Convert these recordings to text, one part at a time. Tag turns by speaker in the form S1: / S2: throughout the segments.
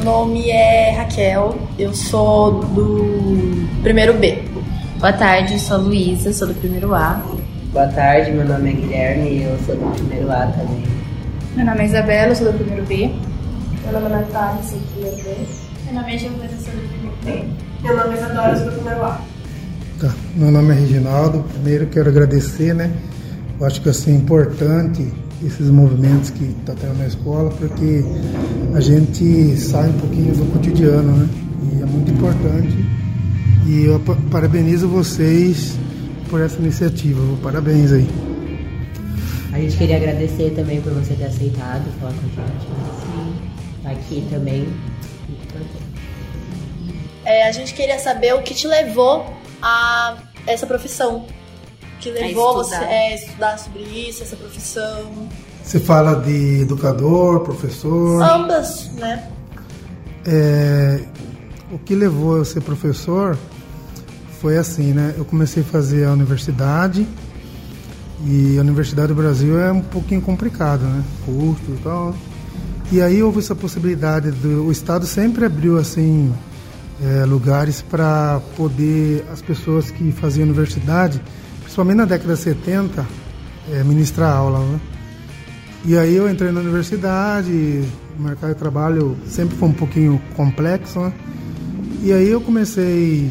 S1: meu nome é Raquel, eu sou do primeiro B.
S2: Boa tarde, eu sou a Luísa, sou do primeiro A.
S3: Boa tarde, meu nome é Guilherme e eu sou do primeiro A também.
S4: Meu nome é Isabela, eu sou do primeiro B.
S5: Meu nome é Natália, sou do primeiro B.
S6: Meu nome é Giovana, sou do primeiro B.
S7: Meu nome é Isadora, sou do primeiro A.
S8: Tá. Meu nome é Reginaldo. Primeiro quero agradecer, né? Eu acho que assim, é importante esses movimentos que está tendo na escola, porque a gente sai um pouquinho do cotidiano, né? E é muito importante. E eu parabenizo vocês por essa iniciativa. Parabéns aí.
S3: A gente queria agradecer também por você ter aceitado falar com a gente. Sim. Tá aqui também.
S1: É, a gente queria saber o que te levou a essa profissão que levou você a estudar sobre isso, essa profissão?
S8: Você fala de educador, professor?
S1: Ambas, né?
S8: É, o que levou eu a ser professor foi assim, né? Eu comecei a fazer a universidade e a Universidade do Brasil é um pouquinho complicado, né? Custo e tal. E aí houve essa possibilidade do o Estado sempre abriu assim é, lugares para poder as pessoas que faziam universidade principalmente na década de 70, é, ministrar aula. Né? E aí eu entrei na universidade, o mercado de trabalho sempre foi um pouquinho complexo, né? E aí eu comecei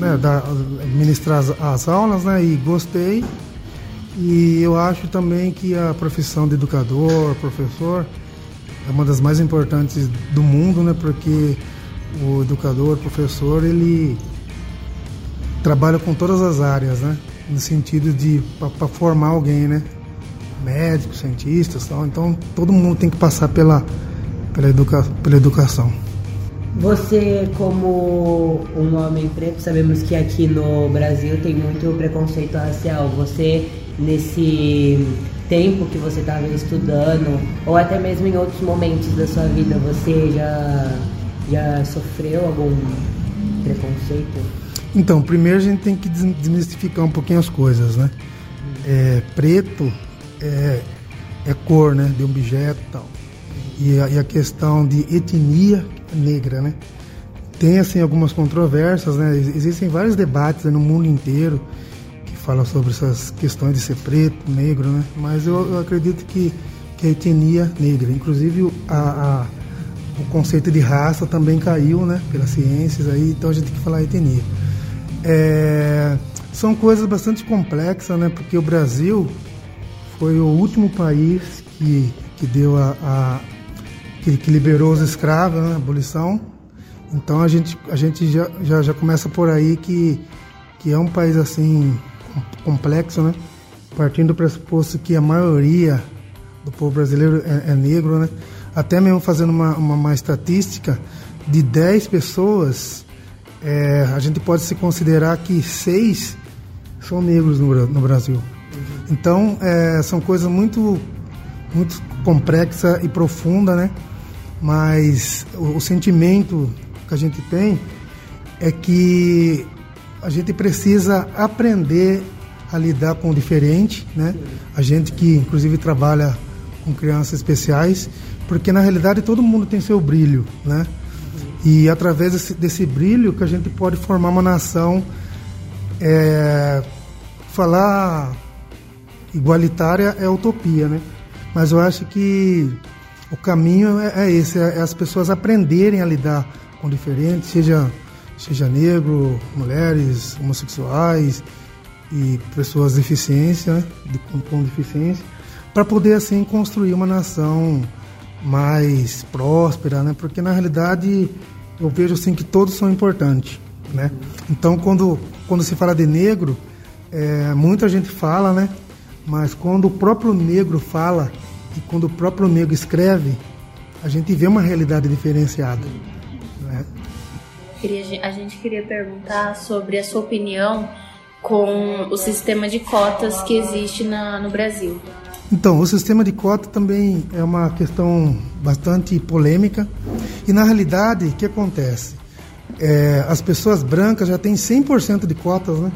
S8: né, ministrar as, as aulas, né? E gostei. E eu acho também que a profissão de educador, professor, é uma das mais importantes do mundo, né? Porque o educador, professor, ele trabalha com todas as áreas, né? No sentido de para formar alguém, né? Médicos, cientistas, tal. Então todo mundo tem que passar pela pela, educa, pela educação.
S3: Você, como um homem preto, sabemos que aqui no Brasil tem muito preconceito racial. Você, nesse tempo que você estava estudando, ou até mesmo em outros momentos da sua vida, você já, já sofreu algum preconceito?
S8: Então, primeiro a gente tem que desmistificar um pouquinho as coisas, né? É, preto é, é cor, né? De objeto e tal. E a, e a questão de etnia negra, né? Tem, assim, algumas controvérsias, né? Existem vários debates né, no mundo inteiro que falam sobre essas questões de ser preto, negro, né? Mas eu, eu acredito que, que a etnia negra, inclusive a, a, o conceito de raça também caiu, né? Pelas ciências aí, então a gente tem que falar etnia. É, são coisas bastante complexas, né? Porque o Brasil foi o último país que, que deu a, a que, que, liberou os escravos, né? a abolição. Então a gente, a gente já, já, já começa por aí que, que é um país assim complexo, né? Partindo do pressuposto que a maioria do povo brasileiro é, é negro, né? Até mesmo fazendo uma, uma, uma estatística de 10 pessoas, é, a gente pode se considerar que seis são negros no, no Brasil. Então, é, são coisas muito, muito complexa e profunda, né? Mas o, o, sentimento que a gente tem é que a gente precisa aprender a lidar com o diferente, né? A gente que, inclusive, trabalha com crianças especiais, porque na realidade todo mundo tem seu brilho, né? E através desse, desse brilho que a gente pode formar uma nação, é, falar igualitária é utopia, né? Mas eu acho que o caminho é, é esse, é, é as pessoas aprenderem a lidar com o diferente, seja, seja negro, mulheres, homossexuais e pessoas de deficiência, né? de, com, com deficiência, para poder assim construir uma nação mais próspera, né? Porque na realidade eu vejo assim que todos são importantes, né? Então quando quando se fala de negro, é, muita gente fala, né? Mas quando o próprio negro fala e quando o próprio negro escreve, a gente vê uma realidade diferenciada. Né?
S2: A gente queria perguntar sobre a sua opinião com o sistema de cotas que existe na, no Brasil.
S8: Então, o sistema de cota também é uma questão bastante polêmica. E na realidade, o que acontece? É, as pessoas brancas já têm 100% de cotas, né?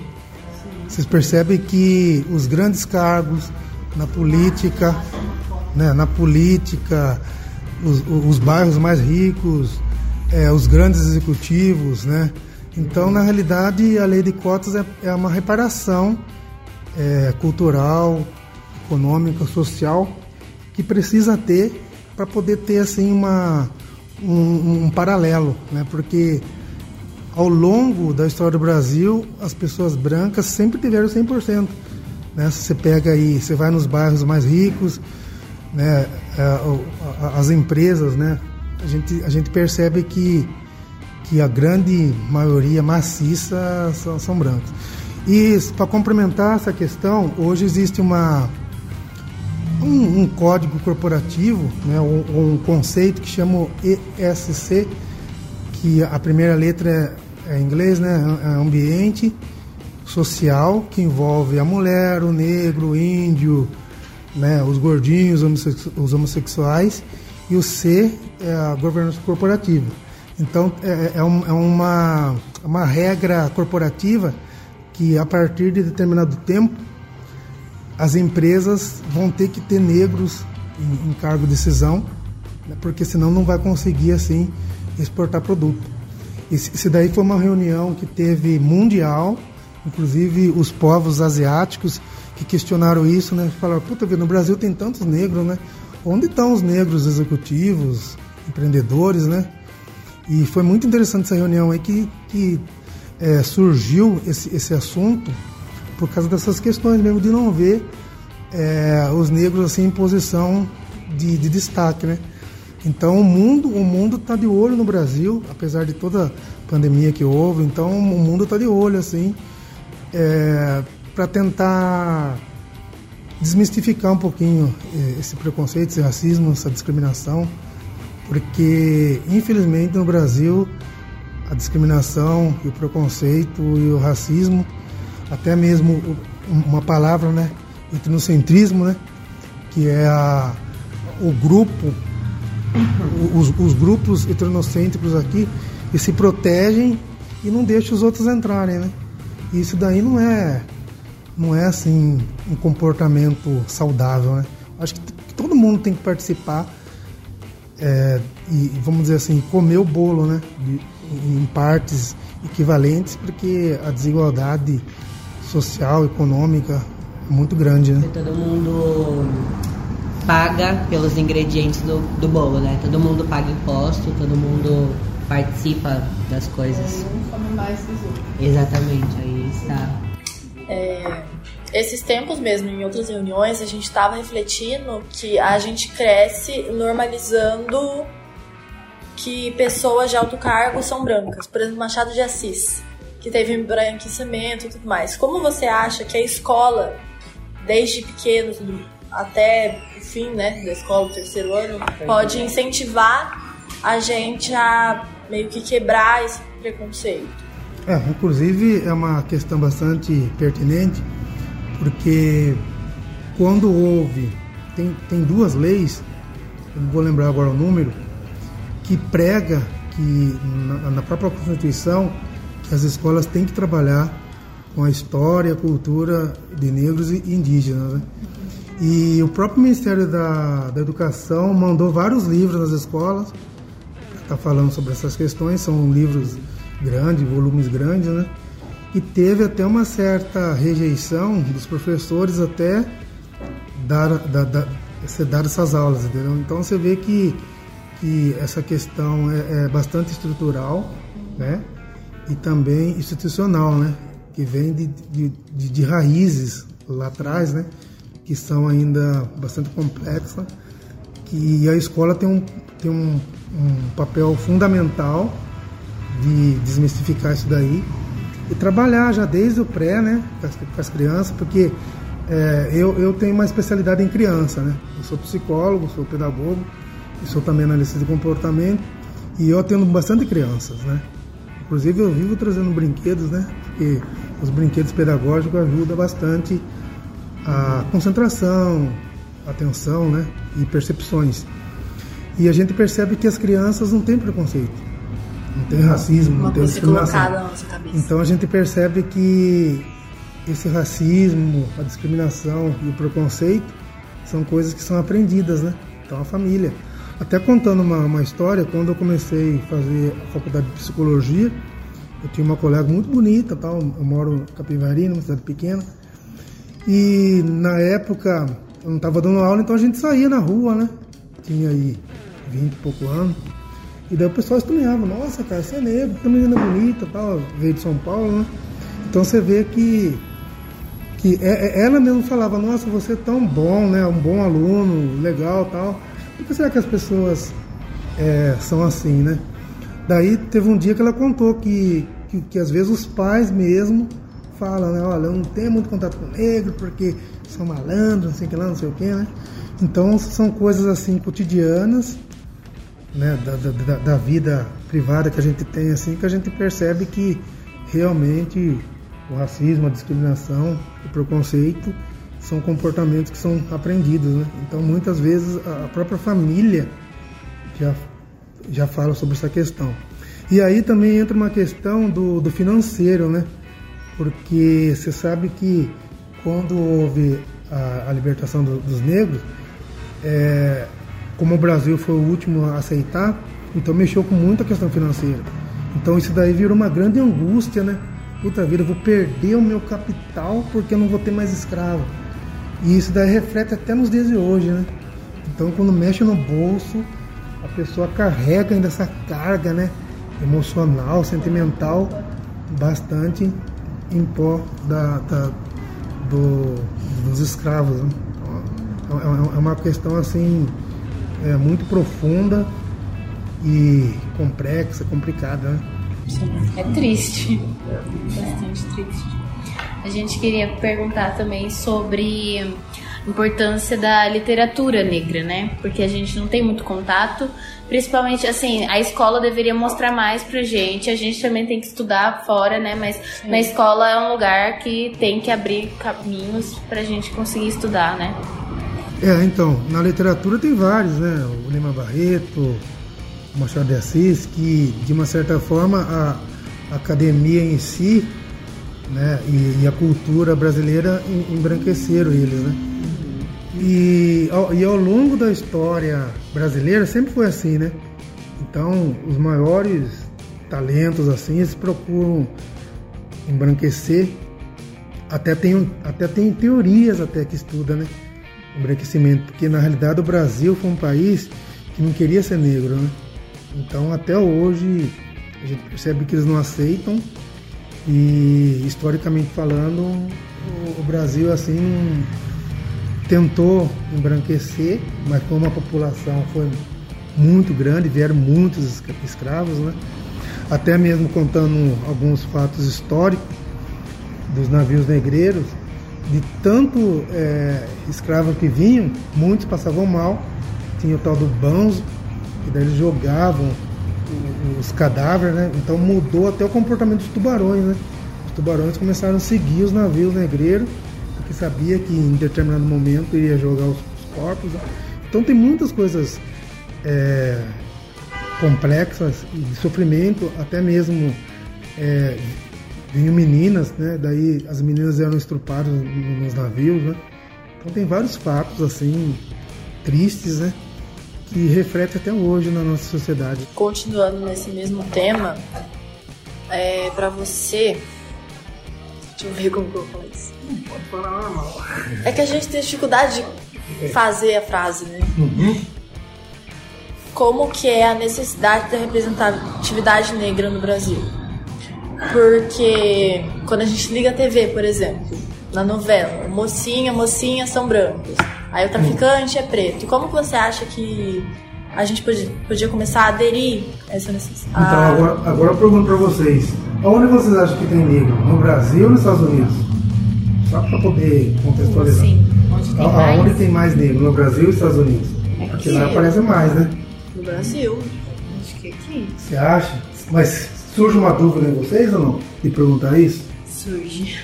S8: Vocês percebem que os grandes cargos na política, né, na política, os, os bairros mais ricos, é, os grandes executivos, né? Então, na realidade, a lei de cotas é, é uma reparação é, cultural, econômica, social que precisa ter para poder ter assim uma um, um, paralelo, né? Porque ao longo da história do Brasil, as pessoas brancas sempre tiveram 100%. Né? Você pega aí, você vai nos bairros mais ricos, né? É, as empresas, né? A gente, a gente percebe que que a grande maioria maciça são, são brancos. E para complementar essa questão, hoje existe uma um, um código corporativo, né, um, conceito que chama ESC, que a primeira letra é, é inglês, né, é ambiente social, que envolve a mulher, o negro, o índio, né, os gordinhos, os homossexuais, e o C é a governança corporativa. Então, é, é, um, é uma, uma regra corporativa que, a partir de determinado tempo, as empresas vão ter que ter negros em, em cargo de decisão, né, porque senão não vai conseguir, assim, exportar produto. Esse, daí foi uma reunião que teve mundial, inclusive os povos asiáticos que questionaram isso, né? Falaram, puta vida, no Brasil tem tantos negros, né? Onde estão os negros executivos, empreendedores, né? E foi muito interessante essa reunião aí que, que é, surgiu esse, esse assunto por causa dessas questões mesmo de não ver é, os negros assim em posição de, de, destaque, né? Então o mundo o mundo está de olho no Brasil, apesar de toda a pandemia que houve. Então o mundo está de olho assim é, para tentar desmistificar um pouquinho é, esse preconceito, esse racismo, essa discriminação porque infelizmente no Brasil a discriminação e o preconceito e o racismo, até mesmo uma palavra, né, etnocentrismo, né, que é a, o grupo, os, os grupos etnocêntricos aqui, que se protegem e não deixam os outros entrarem, né? Isso daí não é, não é assim um comportamento saudável, né? Acho que todo mundo tem que participar é, e vamos dizer assim, comer o bolo, né? De, em partes equivalentes, porque a desigualdade social, econômica é muito grande, né?
S3: todo mundo paga pelos ingredientes do, do bolo, né? Todo mundo paga imposto, todo mundo participa das coisas.
S1: Um come mais que os outros.
S3: Exatamente, aí está.
S1: É, esses tempos mesmo, em outras reuniões, a gente estava refletindo que a gente cresce normalizando que pessoas de alto cargo são brancas. Por exemplo, Machado de Assis, que teve embranquecimento e tudo mais. Como você acha que a escola, desde pequenos até o fim né, da escola, o terceiro ano, pode incentivar a gente a meio que quebrar esse preconceito?
S8: É, inclusive é uma questão bastante pertinente porque quando houve, tem, tem duas leis, eu não vou lembrar agora o número, que prega que na, na própria Constituição que as escolas têm que trabalhar com a história, a cultura de negros e indígenas. Né? E o próprio Ministério da, da Educação mandou vários livros nas escolas, está falando sobre essas questões, são livros grandes, volumes grandes, né? e teve até uma certa rejeição dos professores até dar, dar essas aulas, entendeu? Então você vê que, que essa questão é, é bastante estrutural, né? E também institucional, né? Que vem de, de, de, raízes lá atrás, né? Que são ainda bastante complexas. Que a escola tem um, tem um, um papel fundamental de desmistificar isso daí e trabalhar já desde o pré, né, com as, com as crianças, porque é, eu, eu tenho uma especialidade em criança, né? Eu sou psicólogo, sou pedagogo, sou também analista de comportamento, e eu atendo bastante crianças, né? Inclusive eu vivo trazendo brinquedos, né? Porque os brinquedos pedagógicos ajudam bastante a concentração, atenção, né? E percepções. E a gente percebe que as crianças não têm preconceito não tem racismo, Uma não tem discriminação. Então a gente percebe que esse racismo, a discriminação e o preconceito são coisas que são aprendidas, né? Então a família. Até contando uma, uma história, quando eu comecei a fazer a faculdade de psicologia, eu tinha uma colega muito bonita, tal, eu moro em Capivari, numa cidade pequena, e na época eu não estava dando aula, então a gente saía na rua, né? Tinha aí 20 e pouco anos. E daí o pessoal estranhava, nossa, cara, você é negro, que menina bonita, tal, veio de São Paulo, né? Então você vê que, que é, é, ela mesmo falava, nossa, você é tão bom, né? Um bom aluno, legal tal. Por que será que as pessoas é, são assim, né? Daí teve um dia que ela contou que, que, que às vezes os pais mesmo falam, né? Olha, eu não tenho muito contato com negro porque são malandros, não sei o que lá, não sei o que, né? Então são coisas assim cotidianas né, da, da, da, vida privada que a gente tem, assim, que a gente percebe que realmente o racismo, a discriminação, o preconceito são comportamentos que são aprendidos, né? Então muitas vezes a própria família já, já fala sobre essa questão. E aí também entra uma questão do, do financeiro, né? Porque você sabe que quando houve a, a libertação do, dos negros, é, como o Brasil foi o último a aceitar, então mexeu com muita questão financeira. Então isso daí virou uma grande angústia, né? Puta vida, eu vou perder o meu capital porque eu não vou ter mais escravo. E isso daí reflete até nos dias de hoje, né? Então quando mexe no bolso, a pessoa carrega ainda essa carga, né? Emocional, sentimental, bastante em pó da, da do, dos escravos. Né? Então, é, é uma questão assim é, muito profunda e complexa, complicada. Né?
S2: É triste, bastante triste. A gente queria perguntar também sobre a importância da literatura negra, né? Porque a gente não tem muito contato, principalmente assim, a escola deveria mostrar mais pra gente, a gente também tem que estudar fora, né? Mas Sim. na escola é um lugar que tem que abrir caminhos pra gente conseguir estudar, né?
S8: É, então, na literatura tem vários, né? O Lima Barreto, o Machado de Assis, que de uma certa forma a academia em si né, e, e a cultura brasileira embranqueceram eles, né? E ao, e ao longo da história brasileira sempre foi assim, né? Então, os maiores talentos assim, eles procuram embranquecer. Até tem, até tem teorias até que estuda, né? embranquecimento, porque na realidade o Brasil foi um país que não queria ser negro, né? Então até hoje a gente percebe que eles não aceitam e historicamente falando o, Brasil assim tentou embranquecer, mas como a população foi muito grande, vieram muitos escravos, né? Até mesmo contando alguns fatos históricos dos navios negreiros, de tanto é, escravos que vinham, muitos passavam mal. Tinha o tal do banzo, que daí eles jogavam os cadáveres, né? Então mudou até o comportamento dos tubarões, né? Os tubarões começaram a seguir os navios negreiros, porque sabia que em determinado momento ia jogar os, corpos. Né? Então tem muitas coisas é, complexas e de sofrimento, até mesmo é, vinham meninas, né? Daí as meninas eram estrupadas nos navios, né? Então tem vários fatos assim tristes, né? Que refletem até hoje na nossa sociedade.
S1: Continuando nesse mesmo tema, é, para você, deixa eu ver como que eu vou falar isso.
S8: pode falar normal.
S1: É que a gente tem dificuldade de fazer a frase, né? Uhum. Como que é a necessidade da representatividade negra no Brasil? Porque quando a gente liga a TV, por exemplo, na novela, mocinha, mocinha são brancos. Aí o traficante é preto. Como que você acha que a gente podia, podia começar a aderir a essa necessidade?
S8: Então, agora, agora eu pergunto para vocês: onde vocês acham que tem negro? No Brasil ou nos Estados Unidos? Só para poder contextualizar.
S2: Sim. Onde tem,
S8: mais? Onde tem mais negro? No Brasil ou nos Estados Unidos? Aqui. Porque lá aparece mais, né?
S1: No Brasil.
S2: Acho que aqui.
S8: Você acha? Mas Surge uma dúvida em vocês ou não? De perguntar isso?
S1: Surge.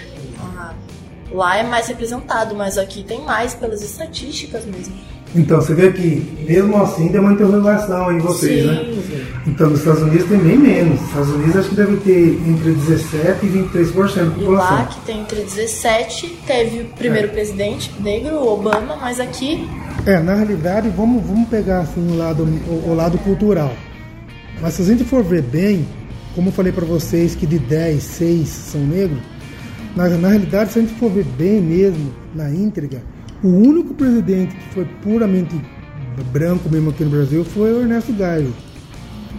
S1: Lá é mais representado, mas aqui tem mais pelas estatísticas mesmo.
S8: Então, você vê que mesmo assim tem uma interrogação em vocês, né?
S1: Sim.
S8: né? Então, nos Estados Unidos tem bem menos. Nos Estados Unidos acho que deve ter entre 17% e 23% da população.
S1: E lá que tem entre 17%, teve o primeiro é. presidente negro, o Obama, mas aqui
S8: É, na realidade, vamos, vamos pegar assim o lado, o, o lado cultural. Mas se a gente for ver bem, como eu falei para vocês que de 10, 6 são negros, na, na realidade, se a gente for ver bem mesmo, na íntegra, o único presidente que foi puramente branco mesmo aqui no Brasil foi o Ernesto Geisel.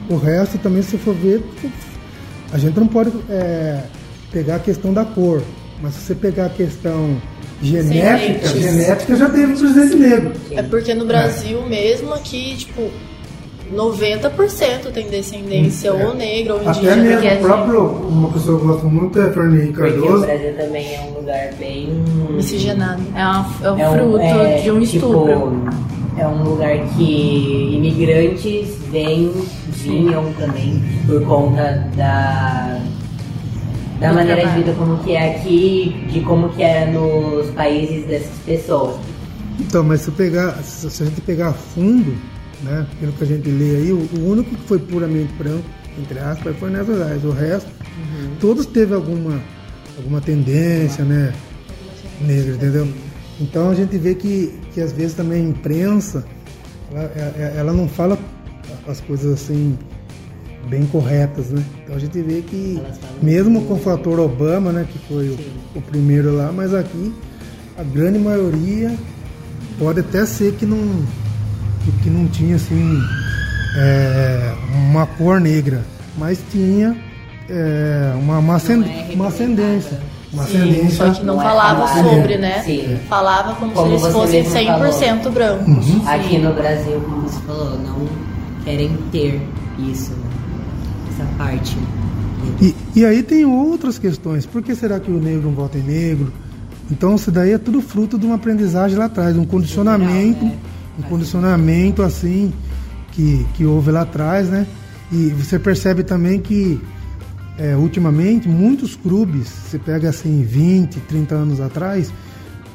S8: O resto também, se for ver, a gente não pode é, pegar a questão da cor, mas se você pegar a questão genética, genética já teve um presidente negro.
S1: É porque no Brasil mesmo aqui, tipo, 90% tem descendência
S8: É.
S1: ou negra ou
S8: Até
S1: indígena.
S8: mesmo
S2: porque
S8: o
S2: a
S8: próprio, uma pessoa que eu gosto muito é Fernando
S3: Porque o
S8: Cardoso.
S3: Brasil também é um lugar bem.
S1: Miscigenado.
S2: É, uma- é o
S3: é um-
S2: fruto
S3: é,
S2: de um
S3: tipo,
S2: estupro.
S3: É um lugar que imigrantes vêm, vinham também por conta da, da
S2: Do
S3: maneira de vida como que é aqui, de como que era nos países dessas pessoas.
S8: Então, mas se, pegar, se se a gente pegar a fundo, né, pelo que a gente lê aí, o, o único que foi puramente branco, entre aspas, foi Ernesto. O resto, todos teve alguma, alguma tendência, né, negra, entendeu? Então a gente vê que, que às vezes também a imprensa, ela, ela- ela não fala as coisas assim bem corretas, né? Então a gente vê que mesmo com o fator Obama, né, que foi o, o primeiro lá, mas aqui a grande maioria pode até ser que não que, que não tinha assim é, uma cor negra, mas tinha é, uma, uma, ascend-
S3: é
S8: uma ascendência, uma
S1: Sim,
S8: ascendência
S1: só que não
S3: Não é
S1: falava sobre, né?
S3: Sim.
S1: Falava como,
S3: Como
S1: se eles fossem
S3: mesmo
S1: 100% brancos.
S3: Aqui no Brasil, como você falou, não querem ter isso, né? essa parte.
S8: E, e aí tem outras questões. Por que será que o negro não vota em negro? Então isso daí é tudo fruto de uma aprendizagem lá atrás, um condicionamento, um condicionamento assim que, que houve lá atrás, né? E você percebe também que é, ultimamente muitos clubes, você pega assim 20, 30 anos atrás,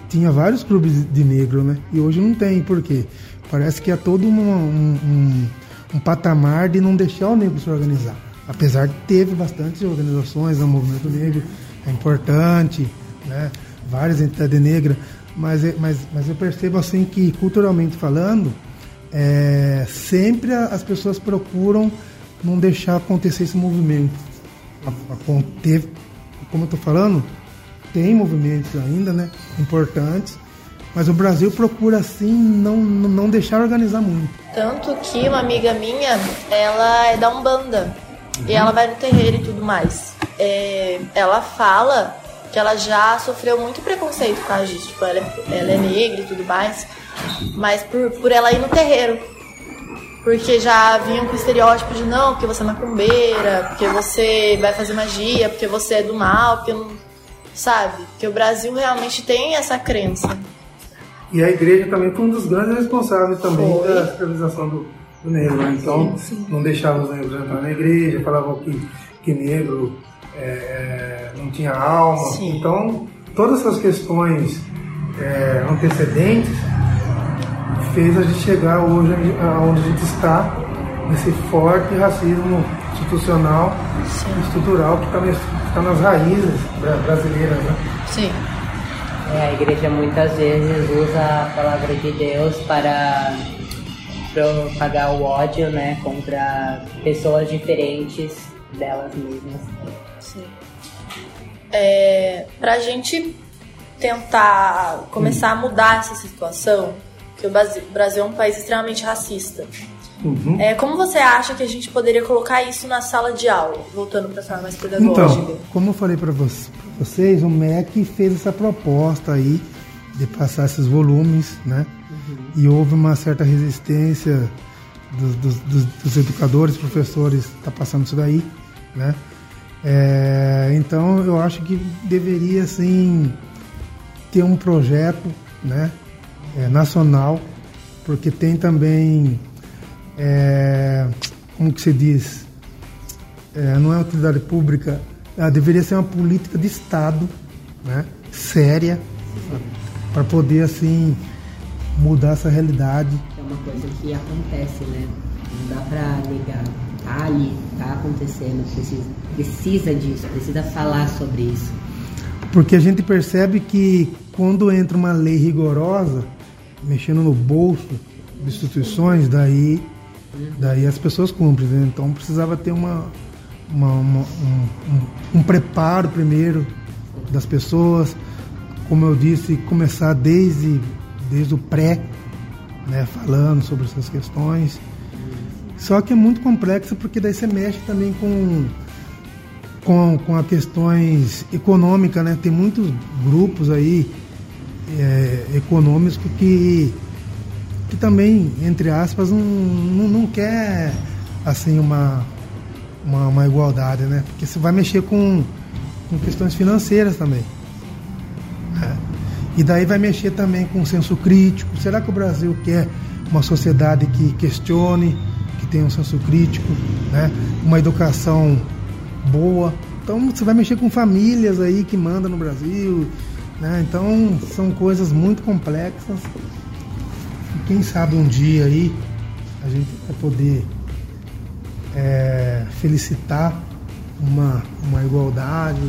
S8: tinha vários clubes de negro, né? E hoje não tem, por quê? Parece que é todo uma- um, um, um patamar de não deixar o negro se organizar. Apesar de teve bastante organizações, o movimento negro é importante, né? Várias entidades negras, mas, é- mas, mas eu percebo assim que culturalmente falando, é, sempre as pessoas procuram não deixar acontecer esse movimento. A- a- teve- como eu estou falando, tem movimentos ainda, né, importantes, mas o Brasil procura assim não, não deixar organizar muito.
S1: Tanto que uma amiga minha, ela é da Umbanda. E ela vai no terreiro e tudo mais. É, ela fala que ela já sofreu muito preconceito por causa disso. Tipo, ela é, ela é negra e tudo mais. Mas por, por ela ir no terreiro. Porque já vinham com o estereótipo de não, porque você é macumbeira, porque você vai fazer magia, porque você é do mal, porque não. Sabe? Porque o Brasil realmente tem essa crença.
S8: E a igreja também foi um dos grandes responsáveis também
S1: Foi.
S8: da escravização do, do negro. né? Então, não deixava os negros entrar na igreja, falavam que, que negro é, é, não tinha alma.
S1: Sim.
S8: Então, todas essas questões é, antecedentes fez a gente chegar hoje onde- aonde a gente está, nesse forte racismo institucional e estrutural que está nas raízes bra- brasileiras. Né?
S1: Sim.
S3: É, a igreja muitas vezes usa a palavra de Deus para propagar o ódio, né, contra pessoas diferentes delas mesmas.
S1: Sim. É, pra gente tentar começar a mudar essa situação, que o Brasil, é um país extremamente racista.
S8: Uhum.
S1: É, como você acha que a gente poderia colocar isso na sala de aula, voltando para a sala mais pedagógica?
S8: Então, como eu falei para vocês, o MEC fez essa proposta aí de passar esses volumes, né? E houve uma certa resistência dos, dos- dos- dos educadores, professores, tá passando isso daí, né? É, então, eu acho que deveria, assim, ter um projeto, né? é, nacional, porque tem também, é, como que se diz, é, não é utilidade pública, ela deveria ser uma política de Estado, né, séria, para poder assim mudar essa realidade.
S3: É uma coisa que acontece, né? Não dá pra negar. Tá ali, tá acontecendo, precisa, precisa disso, precisa falar sobre isso.
S8: Porque a gente percebe que quando entra uma lei rigorosa, mexendo no bolso de instituições, daí, daí as pessoas cumprem. Né? Então precisava ter uma, uma, uma um, um, um preparo primeiro das pessoas, como eu disse, começar desde, desde o pré, né, falando sobre essas questões. Só que é muito complexo porque daí você mexe também com com, com as questões econômicas, né? Tem muitos grupos aí é, econômicos que, que também, entre aspas, não, não, não quer assim uma, uma, uma, igualdade, né? Porque você vai mexer com, com questões financeiras também. Né? E daí vai mexer também com o senso crítico. Será que o Brasil quer uma sociedade que questione, que tenha um senso crítico, né? uma educação boa. Então você vai mexer com famílias aí que mandam no Brasil. Né? Então são coisas muito complexas. E quem sabe um dia aí a gente vai poder é, felicitar uma, uma igualdade.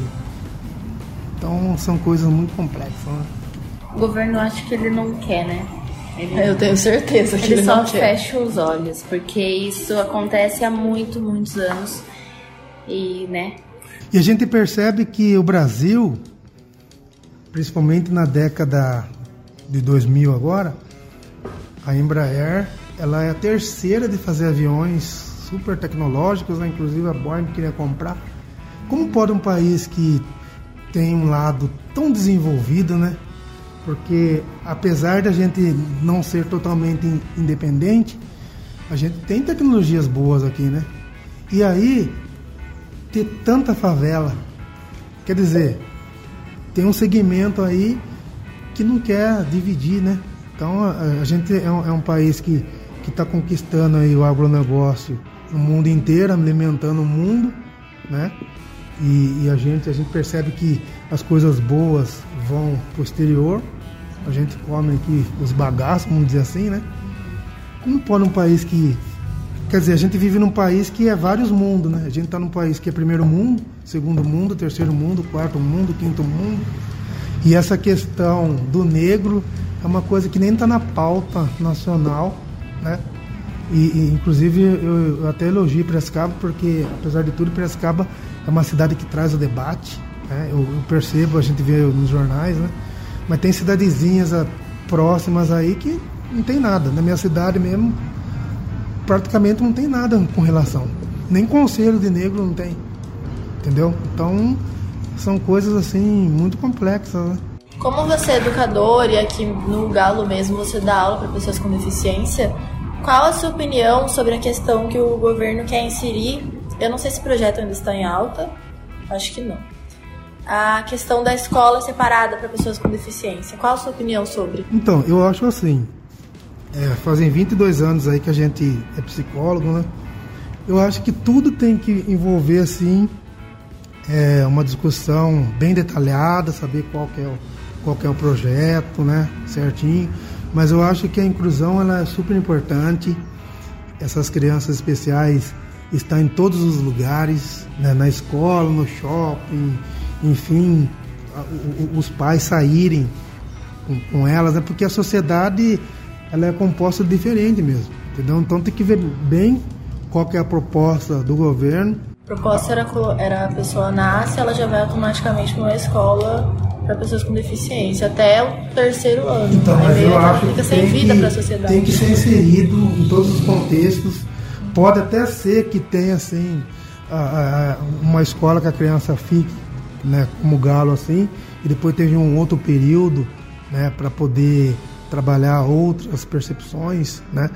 S8: Então são coisas muito complexas. Né?
S2: O governo acha que ele não quer, né? Ele,
S1: eu tenho certeza que
S2: ele,
S1: ele
S2: só
S1: não quer.
S2: fecha os olhos, porque isso acontece há muito, muitos anos. E, né?
S8: E a gente percebe que o Brasil, principalmente na década de 2000 agora, a Embraer, ela é a terceira de fazer aviões super tecnológicos, né? inclusive a Boeing queria comprar. Como pode um país que tem um lado tão desenvolvido, né? Porque apesar da gente não ser totalmente independente, a gente tem tecnologias boas aqui, né? E aí ter tanta favela. Quer dizer, tem um segmento aí que não quer dividir, né? Então a, gente é um, é um, país que está conquistando aí o agronegócio no mundo inteiro, alimentando o mundo, né? E, e, a, gente, a gente percebe que as coisas boas vão para o exterior, a gente come aqui os bagaços, vamos dizer assim, né? Como pode um país que Quer dizer, a gente vive num país que é vários mundos, né? A gente está num país que é primeiro mundo, segundo mundo, terceiro mundo, quarto mundo, quinto mundo. E essa questão do negro é uma coisa que nem está na pauta nacional, né? E, e inclusive eu, eu, até elogio Piracicaba porque, apesar de tudo, Piracicaba é uma cidade que traz o debate. Né? Eu, eu, percebo, a gente vê nos jornais, né? Mas tem cidadezinhas próximas aí que não tem nada. Na minha cidade mesmo, praticamente não tem nada com relação. Nem conselho de negro não tem. Entendeu? Então, são coisas assim muito complexas, né?
S1: Como você é educador e aqui no Galo mesmo você dá aula para pessoas com deficiência, qual a sua opinião sobre a questão que o governo quer inserir? Eu não sei se o projeto ainda está em alta, acho que não. A questão da escola separada para pessoas com deficiência. Qual a sua opinião sobre?
S8: Então, eu acho assim, é, fazem 22 anos aí que a gente é psicólogo, né? Eu acho que tudo tem que envolver, assim, é, uma discussão bem detalhada, saber qual é o, qual é o projeto, né? Certinho. Mas eu acho que a inclusão ela é super importante. Essas crianças especiais estão em todos os lugares, né? na escola, no shopping, enfim, os pais saírem com, com elas, né? porque a sociedade ela é composta diferente mesmo, entendeu? Então tem que ver bem qual que é a proposta do governo.
S1: A proposta era, era a pessoa nasce, ela já vai automaticamente para uma escola para pessoas com deficiência até o terceiro ano.
S8: Então, mas eu acho
S1: fica sem vida para
S8: a
S1: sociedade.
S8: Tem que ser inserido em todos os contextos. Pode até ser que tenha assim a, a, uma escola que a criança fique, né, como galo assim, e depois tenha um outro período, né, para poder trabalhar outras percepções, né?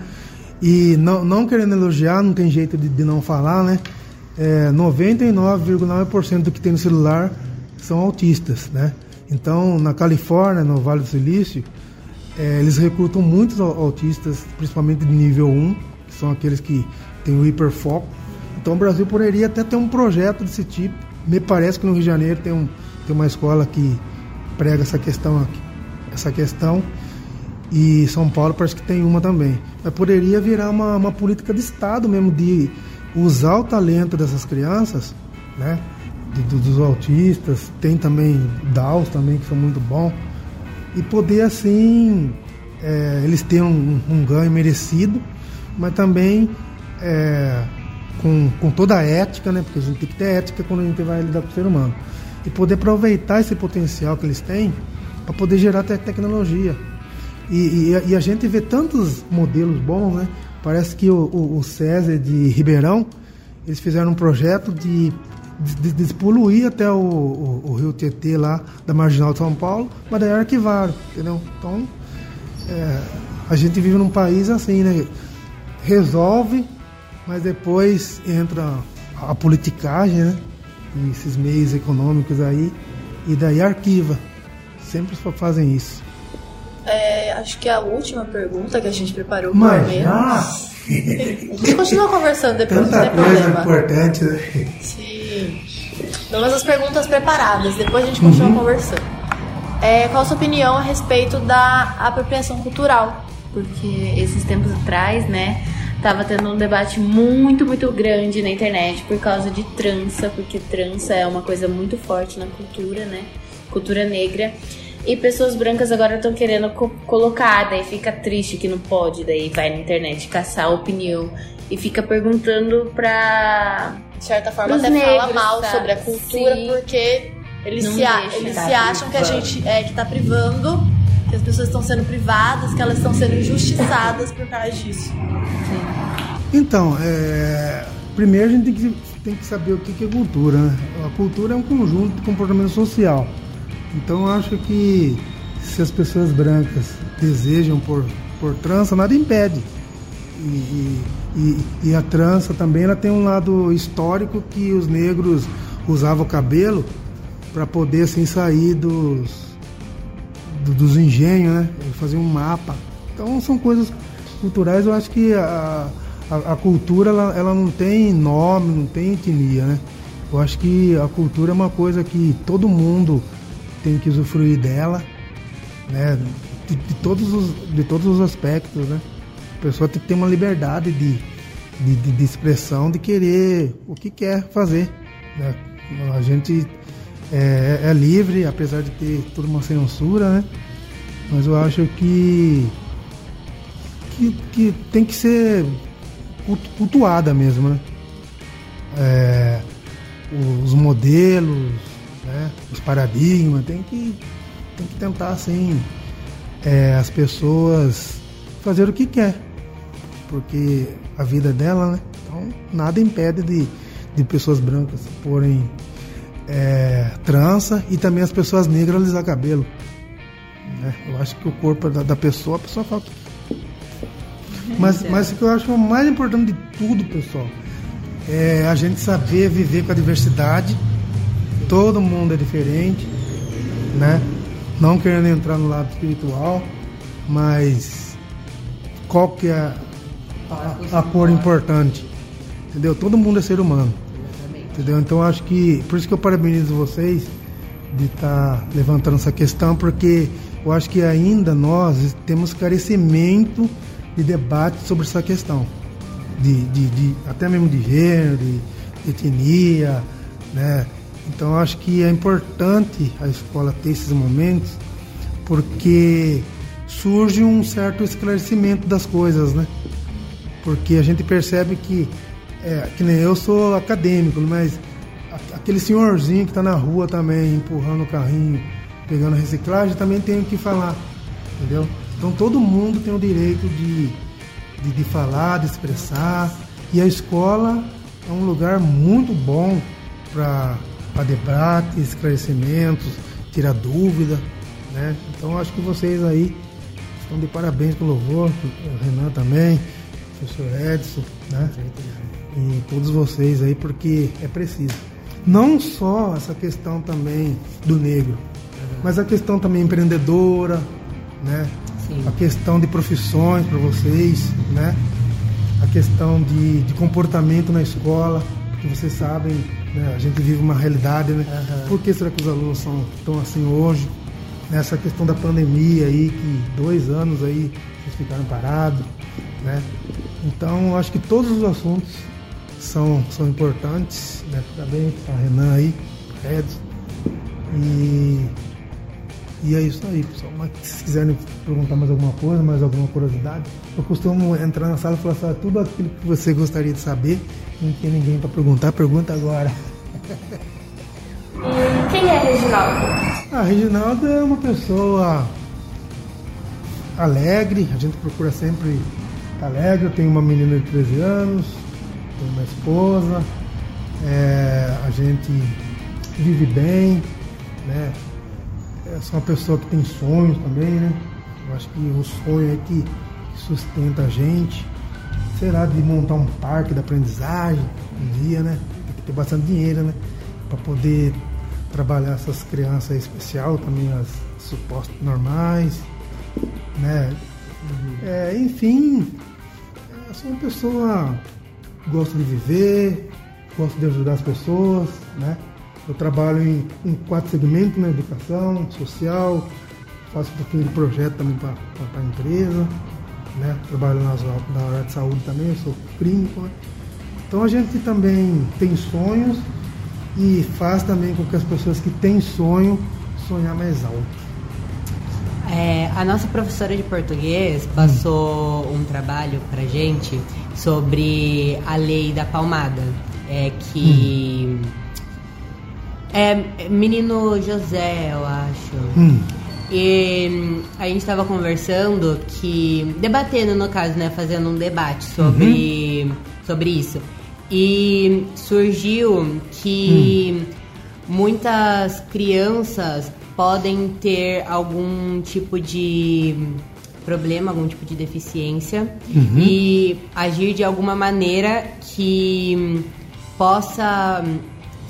S8: E não, não querendo elogiar, não tem jeito de, de não falar, né? É, 99,9% do que tem no celular são autistas, né? Então, na Califórnia, no Vale do Silício, é, eles recrutam muitos autistas, principalmente de nível 1, que são aqueles que têm o hiperfoco. Então, o Brasil poderia até ter um projeto desse tipo. Me parece que no Rio de Janeiro tem, um, tem uma escola que prega essa questão aqui, essa questão e São Paulo parece que tem uma também. Mas poderia virar uma, uma política de Estado mesmo, de usar o talento dessas crianças, né? Dos autistas, tem também DAOs também que são muito bons, e poder assim é, eles tenham um, um, ganho merecido, mas também é, com, com toda a ética, né? Porque a gente tem que ter ética quando a gente vai lidar com o ser humano. E poder aproveitar esse potencial que eles têm para poder gerar te tecnologia. E, e, e, a gente vê tantos modelos bons, né? Parece que o, o, o César de Ribeirão, eles fizeram um projeto de despoluir até o, o, o, rio Tietê lá da Marginal de São Paulo, mas daí arquivaram, entendeu? Então, é, a gente vive num país assim, né? Resolve, mas depois entra a politicagem, né? E esses meios econômicos aí, e daí arquiva. Sempre fazem isso.
S1: É, acho que a última pergunta que a gente preparou Mas já? a gente continua conversando depois,
S8: Tanta
S1: não tem
S8: coisa
S1: problema.
S8: importante, né?
S1: Sim. Todas as perguntas preparadas, depois a gente continua uhum. conversando. É, qual a sua opinião a respeito da apropriação cultural?
S2: Porque esses tempos atrás, né, tava tendo um debate muito, muito grande na internet por causa de trança, porque trança é uma coisa muito forte na cultura, né? Cultura negra. E pessoas brancas agora estão querendo co colocar, daí fica triste que não pode, daí vai na internet caçar opinião e fica perguntando pra.
S1: De certa forma, até negros, fala mal tá? sobre a cultura, Sim. porque eles, se, eles se acham que a gente é que tá privando, que as pessoas estão sendo privadas, que elas estão sendo injustiçadas por causa disso. Sim.
S8: Então, é, primeiro a gente tem que, tem que saber o que é cultura. Né? A cultura é um conjunto de comportamento social. Então eu acho que se as pessoas brancas desejam por, por trança, nada impede. E, e, e, a trança também ela tem um lado histórico que os negros usavam o cabelo para poder assim sair dos, do, dos engenhos, né? Fazer um mapa. Então são coisas culturais, eu acho que a, a, a cultura ela, ela não tem nome, não tem etnia, né? Eu acho que a cultura é uma coisa que todo mundo tem que usufruir dela, né? De, de, todos, os, de todos os aspectos, né? A pessoa tem que ter uma liberdade de, de, de, de expressão, de querer o que quer fazer. Né? A gente é, é, livre, apesar de ter toda uma censura, né? Mas eu acho que, que, que tem que ser cultuada mesmo, né? É, os modelos, né? os paradigmas, tem que, tem que tentar assim é, as pessoas fazer o que quer, porque a vida é dela, né? Então nada impede de, de pessoas brancas porem é, trança e também as pessoas negras alisar cabelo. Né? Eu acho que o corpo da, da pessoa, a pessoa fala. Mas, mas o que eu acho mais importante de tudo, pessoal, é a gente saber viver com a diversidade todo mundo é diferente, né? Não querendo entrar no lado espiritual, mas qual que é a, a cor importante? Entendeu? Todo mundo é ser humano. Entendeu? Então acho que. Por isso que eu parabenizo vocês de estar tá levantando essa questão, porque eu acho que ainda nós temos carecimento de debate sobre essa questão. De, de, de até mesmo de gênero, de etnia, né? Então acho que é importante a escola ter esses momentos porque surge um certo esclarecimento das coisas, né? Porque a gente percebe que, é, que nem eu sou acadêmico, mas aquele senhorzinho que está na rua também empurrando o carrinho, pegando reciclagem, também tem que falar, entendeu? Então todo mundo tem o direito de, de, de falar, de expressar, e a escola é um lugar muito bom para para debate, esclarecimentos, tirar dúvida, né? Então acho que vocês aí estão de parabéns pelo louvor, o Renan também, o professor Edson, né? E todos vocês aí, porque é preciso. Não só essa questão também do negro, mas a questão também empreendedora, né? Sim. A questão de profissões para vocês, né? A questão de, de comportamento na escola, que vocês sabem né? A gente vive uma realidade, né? Uhum. Por que será que os alunos são tão assim hoje? Nessa questão da pandemia aí, que dois anos aí vocês ficaram parados, né? Então, acho que todos os assuntos são, são importantes, né? Parabéns a Renan aí, Edson. E E é isso aí, pessoal. Mas se quiserem perguntar mais alguma coisa, mais alguma curiosidade, eu costumo entrar na sala e falar assim, tudo aquilo que você gostaria de saber, não tem ninguém para perguntar, pergunta agora.
S5: E quem é Reginaldo?
S8: A Reginaldo é uma pessoa alegre, a gente procura sempre estar alegre. Eu tenho uma menina de 13 anos, tenho uma esposa, é, a gente vive bem, né? Eu sou uma pessoa que tem sonhos também, né? Eu acho que o sonho é que sustenta a gente. Será de montar um parque de aprendizagem um dia, né? Tem que ter bastante dinheiro, né? Para poder trabalhar essas crianças especial, também as supostas normais, né? É, enfim, eu sou uma pessoa que gosta de viver, gosto de ajudar as pessoas, né? Eu trabalho em, em quatro segmentos, né? Educação, social, faço um pouquinho de projeto também para a empresa, né? Trabalho nas, na área de saúde também, eu sou clínico, né? Então a gente também tem sonhos e faz também com que as pessoas que têm sonho sonhar mais alto.
S3: É, a nossa professora de português passou um trabalho pra gente sobre a lei da palmada. É que. É menino José, eu acho.
S8: Hum.
S3: E hum, a gente estava conversando que. debatendo no caso, né? Fazendo um debate sobre, sobre isso. E surgiu que muitas crianças podem ter algum tipo de problema, algum tipo de deficiência e agir de alguma maneira que possa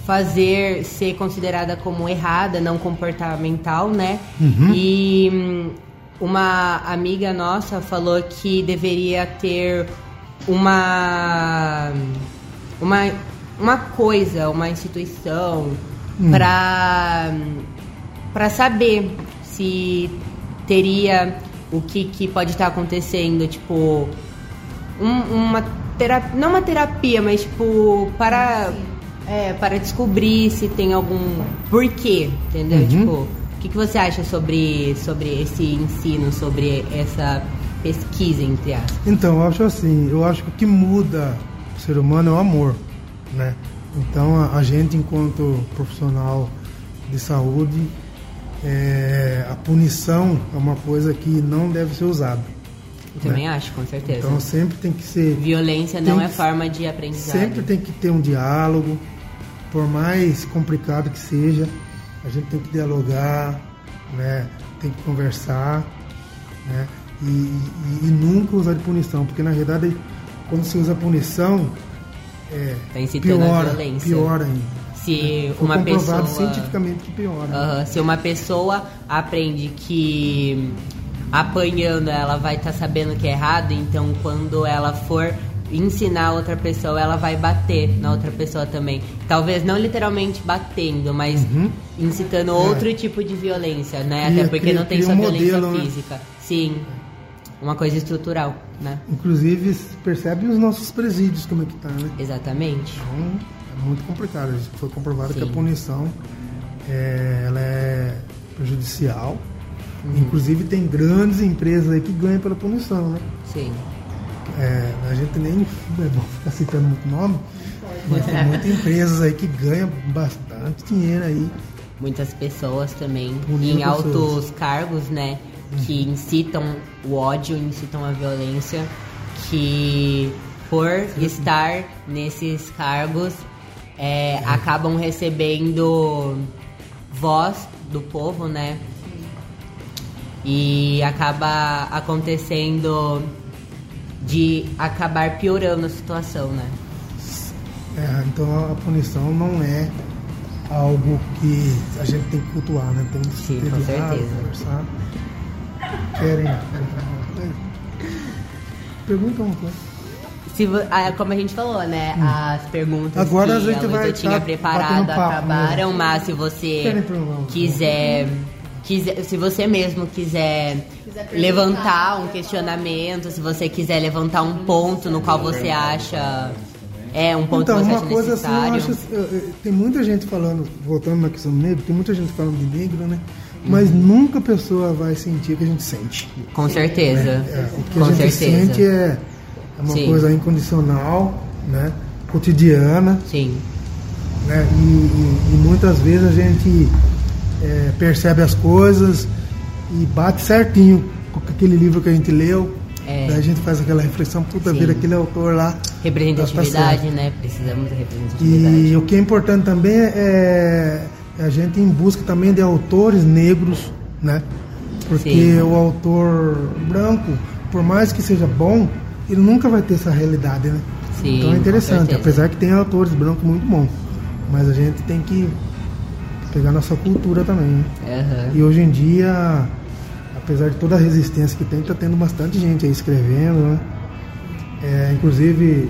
S3: fazer ser considerada como errada, não comportamental, né? E hum, uma amiga nossa falou que deveria ter uma uma uma coisa, uma instituição para para saber se teria o que, que pode estar acontecendo, tipo um- uma terapia, não uma terapia, mas tipo para é, para descobrir se tem algum porquê, entendeu? Tipo, o que, que você acha sobre sobre esse ensino, sobre essa pesquisa entre aspas?
S8: Então, eu acho assim, eu acho que o que muda o ser humano é o amor, né? Então, a, a gente, enquanto profissional de saúde, é, a punição é uma coisa que não deve ser usada.
S3: Eu também acho, com certeza.
S8: Então, sempre tem que ser...
S3: Violência não é
S8: que-
S3: forma de aprendizagem.
S8: Sempre tem que ter um diálogo, por mais complicado que seja, a gente tem que dialogar, né? tem que conversar, né? e, e- e nunca usar de punição, porque na verdade, quando se usa punição, é,
S3: Tá
S8: piora, piora ainda.
S3: Se
S8: Foi
S3: uma pessoa
S8: cientificamente que piora.
S3: Aham, se uma pessoa aprende que apanhando ela vai estar sabendo que é errado, então quando ela for ensinar outra pessoa, ela vai bater na outra pessoa também. Talvez não literalmente batendo, mas incitando outro tipo de violência, né?
S8: Cria-
S3: Até porque
S8: cria-
S3: não tem só
S8: um
S3: violência
S8: modelo, né?
S3: física. Sim. Uma coisa estrutural, né?
S8: Inclusive, percebe os nossos presídios como é que tá, né?
S3: Exatamente.
S8: Então, é muito complicado. Foi comprovado que
S3: Sim.
S8: a punição é, ela é prejudicial.
S3: Uhum.
S8: Inclusive, tem grandes empresas aí que ganham pela punição, né?
S3: Sim.
S8: É, a gente nem é bom ficar citando muito nome, mas tem muitas empresas aí que ganham bastante dinheiro aí.
S3: muitas pessoas também
S8: Punindo
S3: em altos
S8: pessoas.
S3: cargos, né, que incitam o ódio, incitam a violência, que por estar nesses cargos é, acabam recebendo voz do povo, né? E acaba acontecendo de acabar piorando a situação, né?
S8: É, então a punição não é algo que a gente tem que cultuar, né? Tem que
S3: Sim, com certeza.
S8: conversar. Querem? Pergunta uma coisa.
S3: Se ah, como a gente falou, né? As perguntas
S8: Hum. Agora
S3: que
S8: a gente
S3: Luísa
S8: vai
S3: tinha
S8: tá
S3: preparado
S8: papo
S3: acabaram,
S8: mesmo.
S3: mas se você
S8: Querem perguntar?
S3: Quiser, quiser, se você mesmo quiser levantar um questionamento, se você quiser levantar um ponto no qual você acha é um ponto
S8: então,
S3: que você
S8: uma
S3: acha
S8: coisa assim, eu
S3: necessário.
S8: acho, eu- eu- tem muita gente falando, voltando na questão do negro, tem muita gente falando de negro, né? mas nunca a pessoa vai sentir o que a gente sente.
S3: Com certeza.
S8: É, o que
S3: Com
S8: a gente
S3: certeza.
S8: sente é, é uma
S3: Sim.
S8: coisa incondicional, né? cotidiana,
S3: Sim.
S8: né? E, e- e muitas vezes a gente é, percebe as coisas e bate certinho com aquele livro que a gente leu.
S3: É.
S8: Daí a gente faz aquela reflexão, puta vida, aquele autor lá.
S3: Representatividade,
S8: Tá
S3: né? Precisamos de representatividade.
S8: E o que é importante também é é a gente em busca também de autores negros, né? Porque
S3: Sim.
S8: o autor branco, por mais que seja bom, ele nunca vai ter essa realidade, né?
S3: Sim,
S8: então é interessante, apesar que tem autores brancos muito bons, mas a gente tem que pegar nossa cultura também. Né?
S3: Aham.
S8: E hoje em dia, apesar de toda a resistência que tem, tá tendo bastante gente aí escrevendo, né? É, inclusive,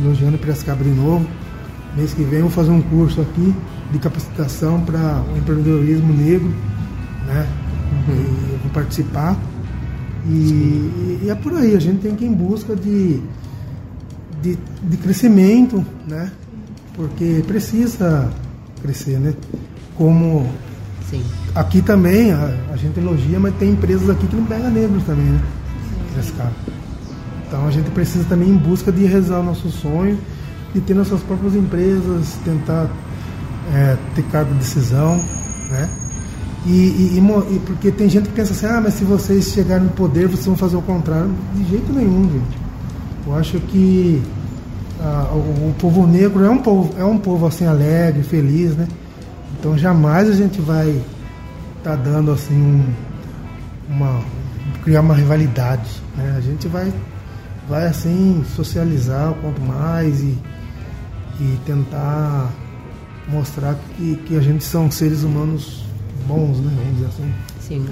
S8: elogiando Piracicaba de novo, mês que vem eu vou fazer um curso aqui de capacitação para o empreendedorismo negro, né? E eu vou participar. E, e- e é por aí, a gente tem que ir em busca de, de, de crescimento, né? Porque precisa crescer, né? Como
S3: Sim.
S8: Aqui também a, a gente elogia, mas tem empresas aqui que não pegam negros também, né? Então a gente precisa também em busca de realizar o nosso sonho e ter nossas próprias empresas, tentar é, ter cargo de decisão, né? E, e- e porque tem gente que pensa assim, ah, mas se vocês chegarem no poder, vocês vão fazer o contrário. De jeito nenhum, gente. Eu acho que ah, o, o povo negro é um povo, é um povo assim alegre, feliz, né? Então jamais a gente vai estar dando assim um, uma criar uma rivalidade, né? A gente vai vai assim socializar quanto mais e, e tentar mostrar que, que a gente são seres humanos bons, né? Vamos dizer assim.
S3: Sim.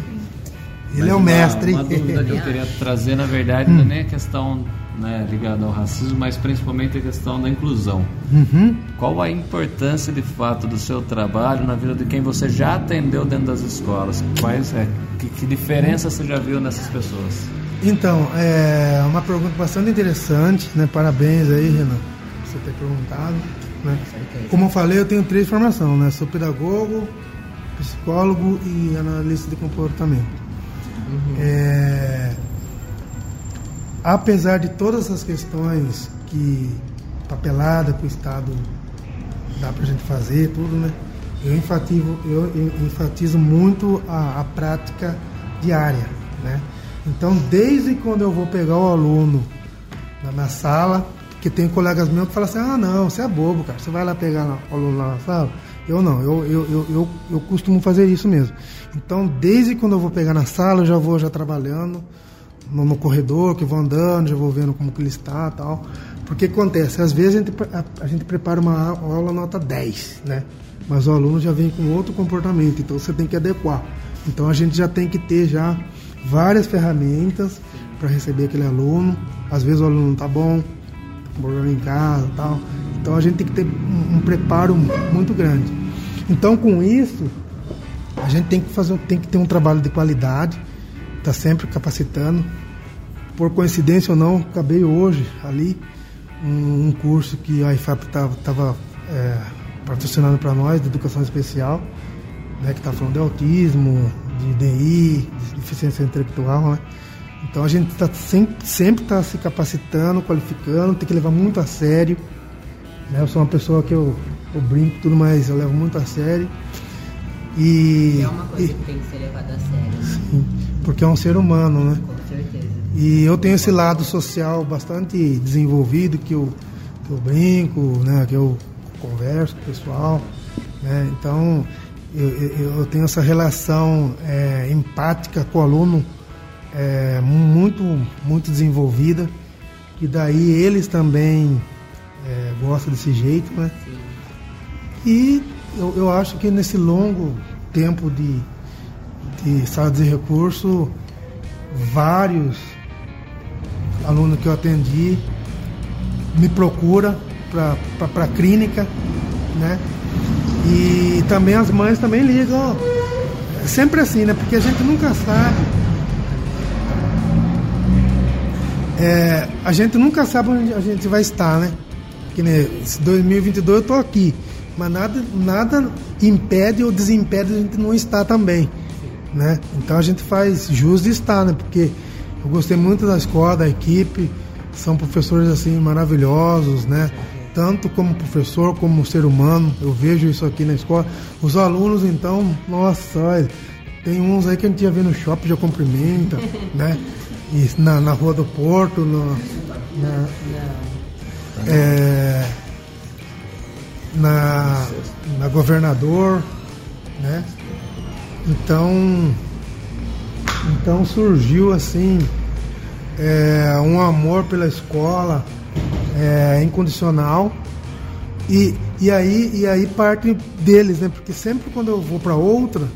S8: Ele
S9: Mas
S8: é o
S9: uma-
S8: mestre.
S9: Uma dúvida que eu queria trazer, na verdade, não é nem a questão né, ligada ao racismo, mas principalmente a questão da inclusão.
S8: Uhum.
S9: Qual a importância de fato do seu trabalho na vida de quem você já atendeu dentro das escolas? Quais é, que, que diferença você já viu nessas pessoas?
S8: Então, é uma pergunta bastante interessante, né? Parabéns aí, Renan, por você ter perguntado. Né? Como eu falei, eu tenho três formações, né? Sou pedagogo, psicólogo e analista de comportamento. É, apesar de todas essas questões que papelada que o Estado dá pra gente fazer, tudo, né? Eu enfatizo, eu, enfatizo muito a, a prática diária, né? Então, desde quando eu vou pegar o aluno na, na sala, porque tem colegas meus que falam assim, ah, não, você é bobo, cara, você vai lá pegar o aluno lá na sala? Eu não, eu, eu, eu, eu, eu costumo fazer isso mesmo. Então, desde quando eu vou pegar na sala, eu já vou já trabalhando no, corredor, que vou andando, já vou vendo como que ele está tal. Porque acontece, às vezes a gente, a, a gente prepara uma aula nota 10, né? Mas o aluno já vem com outro comportamento, então você tem que adequar. Então a gente já tem que ter já várias ferramentas para receber aquele aluno. Às vezes o aluno não está bom, problema em casa tal. Então a gente tem que ter um, um preparo muito grande. Então com isso, a gente tem que fazer, tem que ter um trabalho de qualidade, tá sempre capacitando. Por coincidência ou não, acabei hoje ali um, um curso que a IFAP estava patrocinando para nós de educação especial, né, que está falando de autismo, de DI, de deficiência intelectual, né? Então a gente tá sempre sempre está se capacitando, qualificando, tem que levar muito a sério. Né? Eu sou uma pessoa que eu, eu brinco e tudo, mas eu levo muito a sério. E,
S3: É uma coisa
S8: e-
S3: que tem que ser levada a sério,
S8: Sim, porque é um ser humano, né?
S3: com certeza.
S8: E eu tenho esse lado social bastante desenvolvido que eu, que eu brinco, né? Que eu converso com o pessoal, né? Então eu, eu, eu tenho essa relação é, empática com o aluno é, muito muito desenvolvida que daí eles também é, gostam desse jeito, né? E eu, eu acho que nesse longo tempo de, de sala de recurso, vários alunos que eu atendi me procura para a clínica, né? E também as mães também ligam. É sempre assim, né? Porque a gente nunca sabe. É, a gente nunca sabe onde a gente vai estar, né? Que nem esse 2022 eu tô aqui, mas nada, nada impede ou desimpede a gente não estar também, né? Então a gente faz jus de estar, né? Porque eu gostei muito da escola, da equipe, são professores assim maravilhosos, né? Tanto como professor como ser humano, eu vejo isso aqui na escola. Os alunos, então, nossa, olha, tem uns aí que a gente já vê no shopping, já cumprimenta, né? E na, na Rua do Porto, no, na, é, na, na Governador, né? Então, então surgiu assim é, um amor pela escola é, incondicional e, e aí e aí parte deles, né? Porque sempre quando eu vou para outra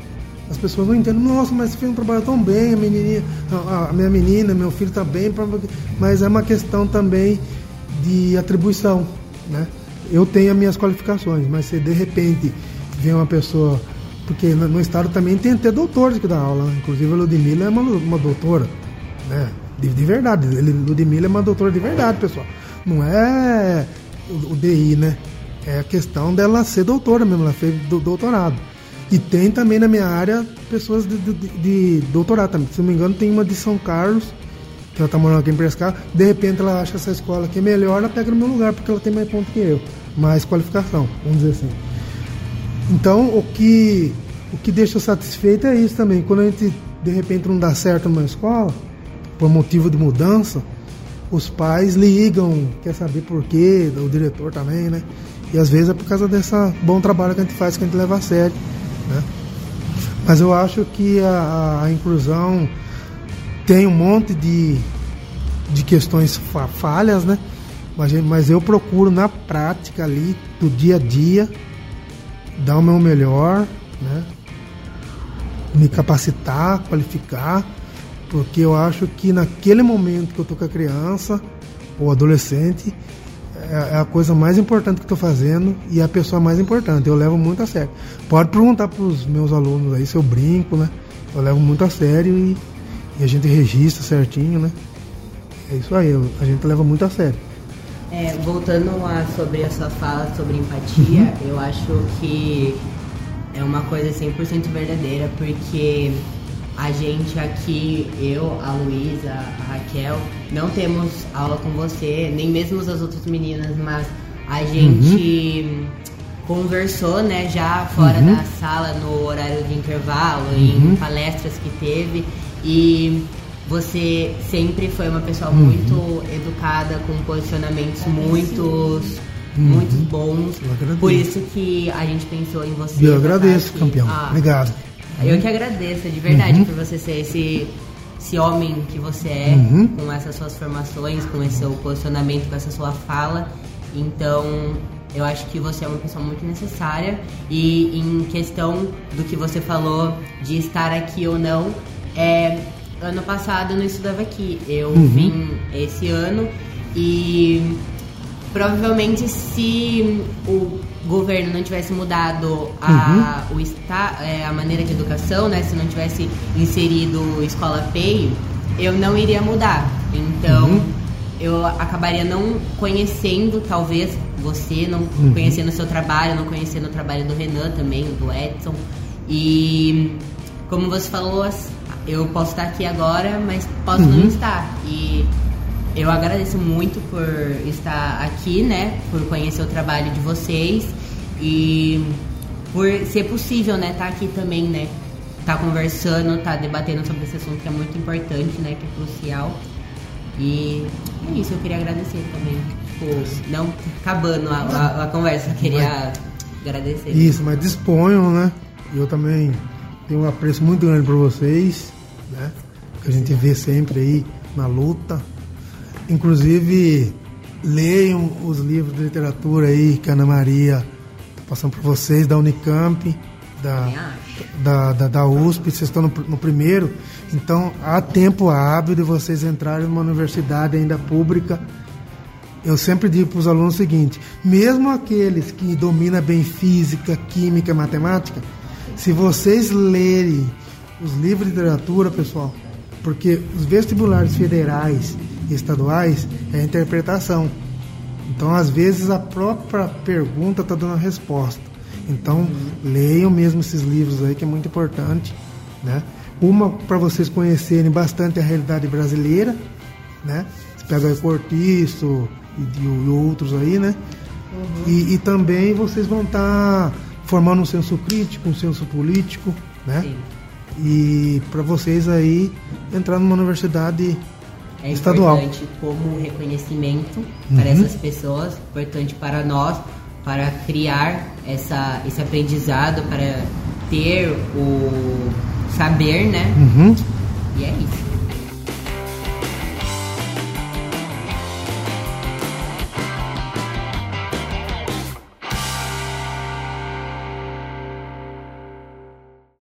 S8: as pessoas não entendem, nossa, mas fez um trabalho tão bem, a menininha, a, a minha menina, meu filho está bem, mas é uma questão também de atribuição, né? Eu tenho as minhas qualificações, mas se de repente vem uma pessoa, porque no, estado também tem até doutores que dá aula, né? inclusive a Ludmilla é uma, uma doutora, né? De, de verdade, ele, Ludmilla é uma doutora de verdade, pessoal. Não é o, o DI, né? É a questão dela ser doutora mesmo, ela fez do, doutorado. E tem também na minha área pessoas de, de, de doutorado também. Se não me engano, tem uma de São Carlos, que ela está morando aqui em Prescar. De repente ela acha essa escola aqui melhor, ela pega no meu lugar, porque ela tem mais ponto que eu. Mais qualificação, vamos dizer assim. Então, o que, o que deixa satisfeito é isso também. Quando a gente, de repente, não dá certo numa escola, por motivo de mudança, os pais ligam, quer saber por quê, o diretor também, né? E às vezes é por causa desse bom trabalho que a gente faz, que a gente leva a sério. Né? Mas eu acho que a, a inclusão tem um monte de, de questões falhas, né? Mas, mas eu procuro na prática ali, do dia a dia, dar o meu melhor, né? Me capacitar, qualificar, porque eu acho que naquele momento que eu tô com a criança ou adolescente, é, é a coisa mais importante que estou fazendo e é a pessoa mais importante. Eu levo muito a sério. Pode perguntar para os meus alunos aí se eu brinco, né? Eu levo muito a sério e, e a gente registra certinho, né? É isso aí, a gente leva muito a sério.
S3: É, voltando a sobre a sua fala sobre empatia, uhum. eu acho que é uma coisa 100% verdadeira, porque a gente aqui, eu, a Luísa, a Raquel, não temos aula com você, nem mesmo as outras meninas, mas a gente uhum. conversou, né, já fora uhum. da sala, no horário de intervalo, uhum. em palestras que teve, e você sempre foi uma pessoa uhum. muito educada, com posicionamentos muitos uhum. muito bons. Por isso que a gente pensou em você.
S8: Eu agradeço, campeão. Ah, Obrigado.
S3: Eu que agradeço, de verdade, uhum. por você ser esse, esse homem que você é, uhum. com essas suas formações, com esse seu posicionamento, com essa sua fala. Então, eu acho que você é uma pessoa muito necessária. E em questão do que você falou de estar aqui ou não, é, ano passado eu não estudava aqui. Eu uhum. vim esse ano e provavelmente se o governo não tivesse mudado a, uhum. o esta, é, a maneira de educação, né, se não tivesse inserido escola PEI, eu não iria mudar. Então, uhum. eu acabaria não conhecendo, talvez, você, não uhum. conhecendo o seu trabalho, não conhecendo o trabalho do Renan também, do Edson. E, como você falou, eu posso estar aqui agora, mas posso não uhum. estar. E eu agradeço muito por estar aqui, né? Por conhecer o trabalho de vocês e por ser possível, né? Estar tá aqui também, né? Estar tá conversando, estar tá debatendo sobre esse assunto que é muito importante, né? Que é crucial. E é isso, eu queria agradecer também. Por não acabando a, a, a conversa, queria agradecer.
S8: Isso, mas disponham, né? Eu também tenho um apreço muito grande por vocês, né? Que a gente vê sempre aí na luta Inclusive, leiam os livros de literatura aí que a Ana Maria está passando para vocês, da Unicamp, da, da, da, da, USP, vocês estão no, no, primeiro, então há tempo hábil de vocês entrarem numa universidade ainda pública. Eu sempre digo para os alunos o seguinte: mesmo aqueles que dominam bem física, química, matemática, se vocês lerem os livros de literatura, pessoal, porque os vestibulares federais estaduais é a interpretação. Então, às vezes, a própria pergunta está dando a resposta. Então, leiam mesmo esses livros aí, que é muito importante, né? Uma para vocês conhecerem bastante a realidade brasileira, né? Você pega aí Cortiço e, e outros aí, né? E, e também vocês vão estar formando um senso crítico, um senso político, né?
S3: Sim.
S8: E para vocês aí entrar numa universidade
S3: É
S8: estadual.
S3: importante como reconhecimento
S8: Uhum.
S3: para essas pessoas, importante para nós, para criar essa, esse aprendizado, para ter o saber, né?
S8: Uhum.
S3: E é isso.